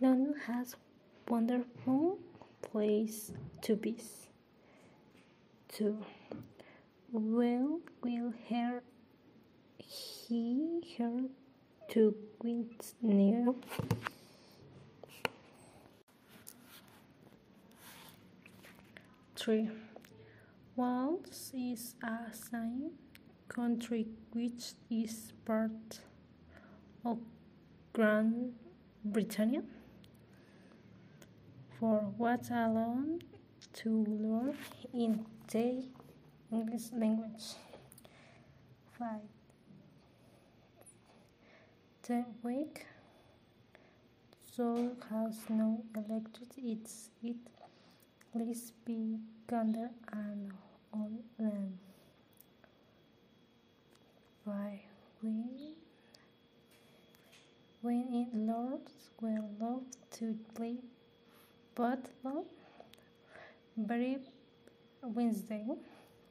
London has wonderful place to visit. Two. Well, will her he her to near? Three. Wales is a sign country which is part of Grand Britain. For what alone to learn in the English language. 5. The week so has no electricity. It's it least be gander and on land. Why when when it lords will love to play but love very Wednesday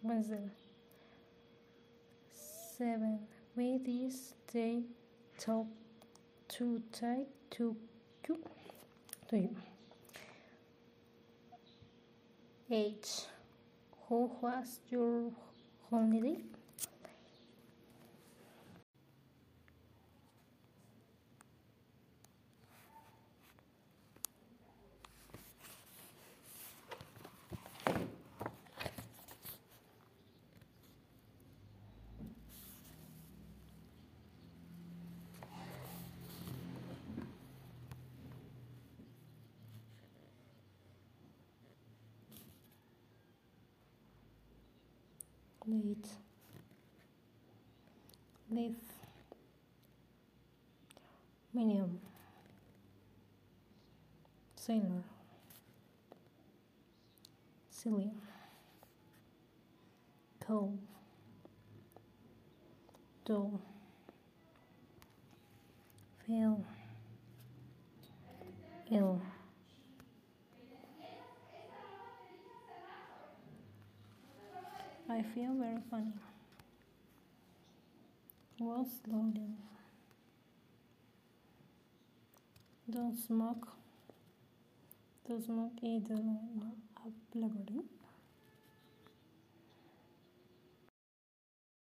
Wednesday seven with this day talk to take to you to you H. Who was your holiday? Late leaf medium sailor silly. Cold dull. Feel ill I feel very funny. Was loading. Don't smoke. Don't smoke either. No, no,